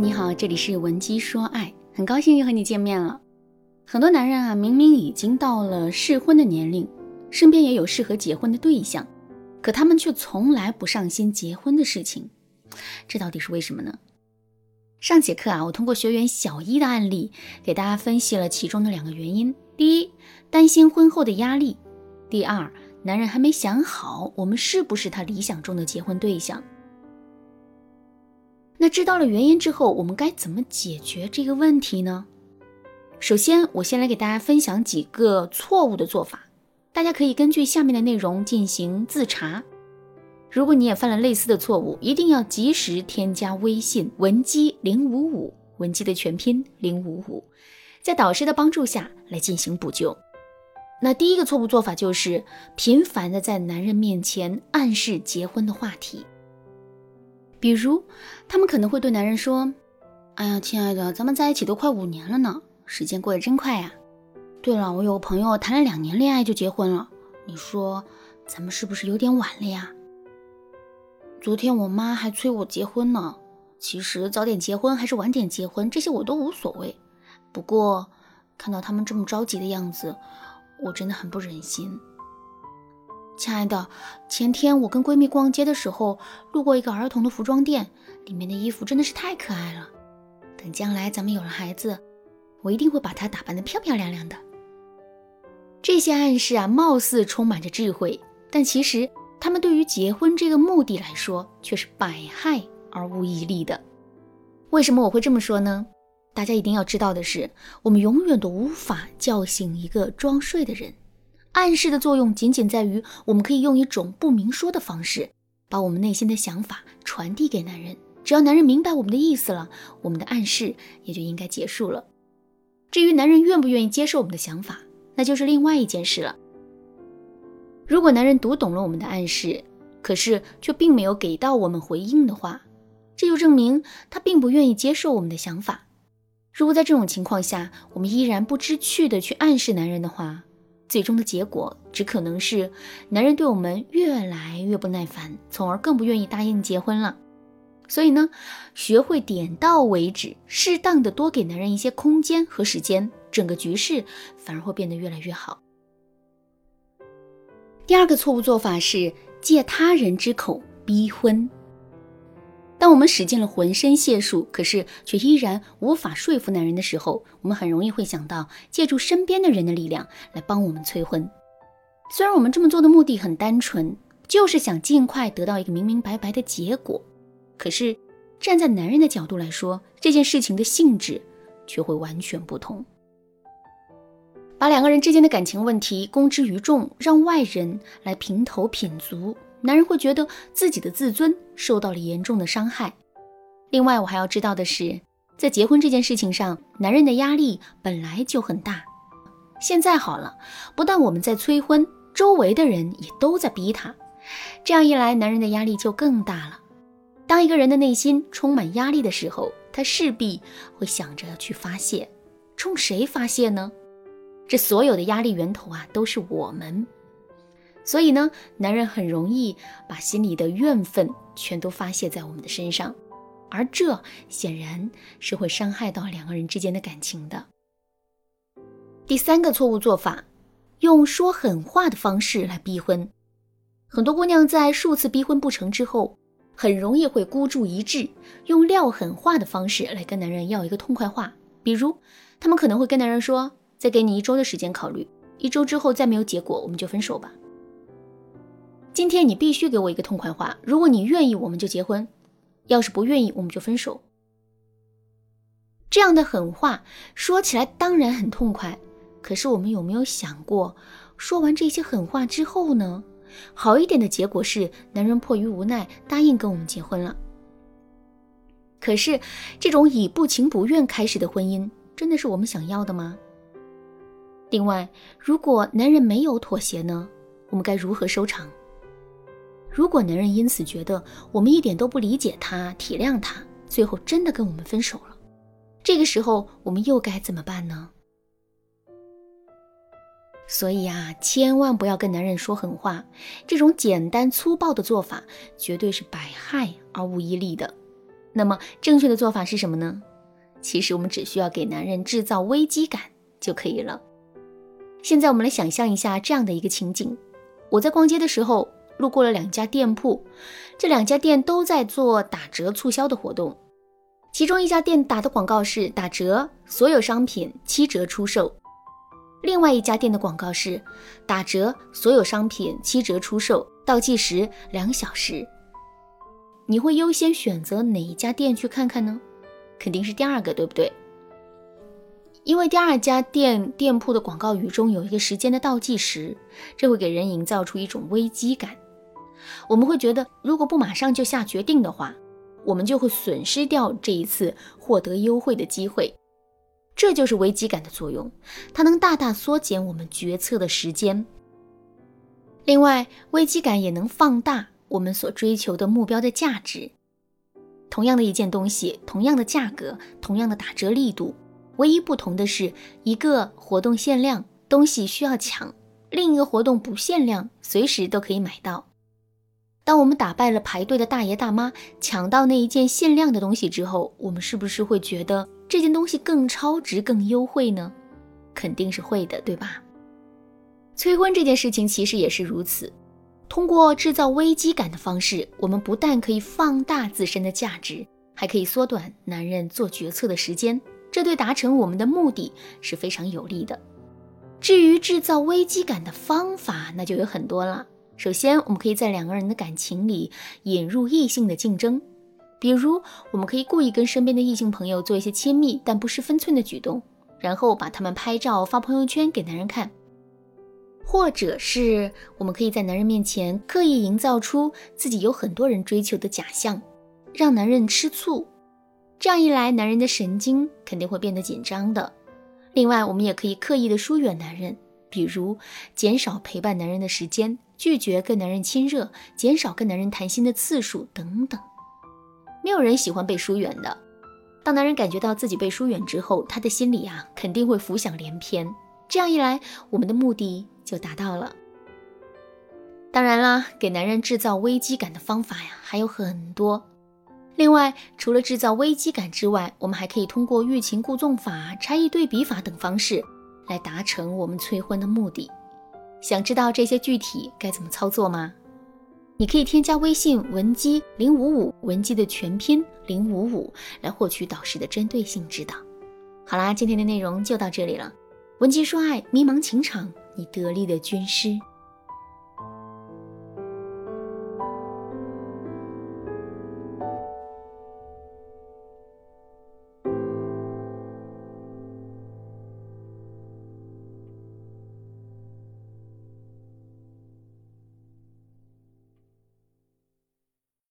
你好，这里是文姬说爱，很高兴又和你见面了。很多男人啊，明明已经到了适婚的年龄，身边也有适合结婚的对象，可他们却从来不上心结婚的事情，这到底是为什么呢？上节课啊，我通过学员小一的案例，给大家分析了其中的两个原因：第一，担心婚后的压力；第二，男人还没想好我们是不是他理想中的结婚对象。那知道了原因之后，我们该怎么解决这个问题呢？首先，我先来给大家分享几个错误的做法，大家可以根据下面的内容进行自查。如果你也犯了类似的错误，一定要及时添加微信文姬零五五，文姬的全拼零五五，在导师的帮助下来进行补救。那第一个错误做法就是频繁的在男人面前暗示结婚的话题。比如，他们可能会对男人说：“哎呀，亲爱的，咱们在一起都快五年了呢，时间过得真快呀。对了，我有个朋友谈了两年恋爱就结婚了，你说咱们是不是有点晚了呀？昨天我妈还催我结婚呢。其实早点结婚还是晚点结婚，这些我都无所谓。不过看到他们这么着急的样子，我真的很不忍心。”亲爱的，前天我跟闺蜜逛街的时候，路过一个儿童的服装店，里面的衣服真的是太可爱了。等将来咱们有了孩子，我一定会把她打扮得漂漂亮亮的。这些暗示啊，貌似充满着智慧，但其实他们对于结婚这个目的来说，却是百害而无一利的。为什么我会这么说呢？大家一定要知道的是，我们永远都无法叫醒一个装睡的人。暗示的作用仅仅在于，我们可以用一种不明说的方式，把我们内心的想法传递给男人。只要男人明白我们的意思了，我们的暗示也就应该结束了。至于男人愿不愿意接受我们的想法，那就是另外一件事了。如果男人读懂了我们的暗示，可是却并没有给到我们回应的话，这就证明他并不愿意接受我们的想法。如果在这种情况下，我们依然不知趣的去暗示男人的话，最终的结果只可能是，男人对我们越来越不耐烦，从而更不愿意答应结婚了。所以呢，学会点到为止，适当的多给男人一些空间和时间，整个局势反而会变得越来越好。第二个错误做法是借他人之口逼婚。当我们使尽了浑身解数，可是却依然无法说服男人的时候，我们很容易会想到借助身边的人的力量来帮我们催婚。虽然我们这么做的目的很单纯，就是想尽快得到一个明明白白的结果，可是站在男人的角度来说，这件事情的性质却会完全不同。把两个人之间的感情问题公之于众，让外人来评头品足。男人会觉得自己的自尊受到了严重的伤害。另外，我还要知道的是，在结婚这件事情上，男人的压力本来就很大。现在好了，不但我们在催婚，周围的人也都在逼他。这样一来，男人的压力就更大了。当一个人的内心充满压力的时候，他势必会想着去发泄。冲谁发泄呢？这所有的压力源头啊，都是我们。所以呢，男人很容易把心里的怨愤全都发泄在我们的身上，而这显然是会伤害到两个人之间的感情的。第三个错误做法，用说狠话的方式来逼婚。很多姑娘在数次逼婚不成之后，很容易会孤注一掷，用撂狠话的方式来跟男人要一个痛快话。比如，他们可能会跟男人说：“再给你一周的时间考虑，一周之后再没有结果，我们就分手吧。”今天你必须给我一个痛快话，如果你愿意，我们就结婚；要是不愿意，我们就分手。这样的狠话说起来当然很痛快，可是我们有没有想过，说完这些狠话之后呢？好一点的结果是，男人迫于无奈答应跟我们结婚了。可是，这种以不情不愿开始的婚姻，真的是我们想要的吗？另外，如果男人没有妥协呢？我们该如何收场？如果男人因此觉得我们一点都不理解他、体谅他，最后真的跟我们分手了，这个时候我们又该怎么办呢？所以啊，千万不要跟男人说狠话，这种简单粗暴的做法绝对是百害而无一利的。那么正确的做法是什么呢？其实我们只需要给男人制造危机感就可以了。现在我们来想象一下这样的一个情景：我在逛街的时候路过了两家店铺，这两家店都在做打折促销的活动。其中一家店打的广告是打折，所有商品七折出售；另外一家店的广告是打折，所有商品七折出售，倒计时两小时。你会优先选择哪一家店去看看呢？肯定是第二个，对不对？因为第二家店店铺的广告语中有一个时间的倒计时，这会给人营造出一种危机感。我们会觉得，如果不马上就下决定的话，我们就会损失掉这一次获得优惠的机会。这就是危机感的作用，它能大大缩减我们决策的时间。另外，危机感也能放大我们所追求的目标的价值。同样的一件东西，同样的价格，同样的打折力度，唯一不同的是，一个活动限量，东西需要抢；另一个活动不限量，随时都可以买到。当我们打败了排队的大爷大妈，抢到那一件限量的东西之后，我们是不是会觉得这件东西更超值、更优惠呢？肯定是会的，对吧？催婚这件事情其实也是如此。通过制造危机感的方式，我们不但可以放大自身的价值，还可以缩短男人做决策的时间，这对达成我们的目的是非常有利的。至于制造危机感的方法，那就有很多了。首先，我们可以在两个人的感情里引入异性的竞争，比如，我们可以故意跟身边的异性朋友做一些亲密但不失分寸的举动，然后把他们拍照发朋友圈给男人看；或者是我们可以在男人面前刻意营造出自己有很多人追求的假象，让男人吃醋。这样一来，男人的神经肯定会变得紧张的。另外，我们也可以刻意的疏远男人，比如减少陪伴男人的时间。拒绝跟男人亲热，减少跟男人谈心的次数等等。没有人喜欢被疏远的。当男人感觉到自己被疏远之后，他的心里啊肯定会浮想联翩。这样一来，我们的目的就达到了。当然啦，给男人制造危机感的方法呀还有很多。另外，除了制造危机感之外，我们还可以通过欲擒故纵法、差异对比法等方式来达成我们催婚的目的。想知道这些具体该怎么操作吗？你可以添加微信文姬零五五，文姬的全拼零五五，来获取导师的针对性指导。好啦，今天的内容就到这里了。文姬说爱，迷茫情场，你得力的军师。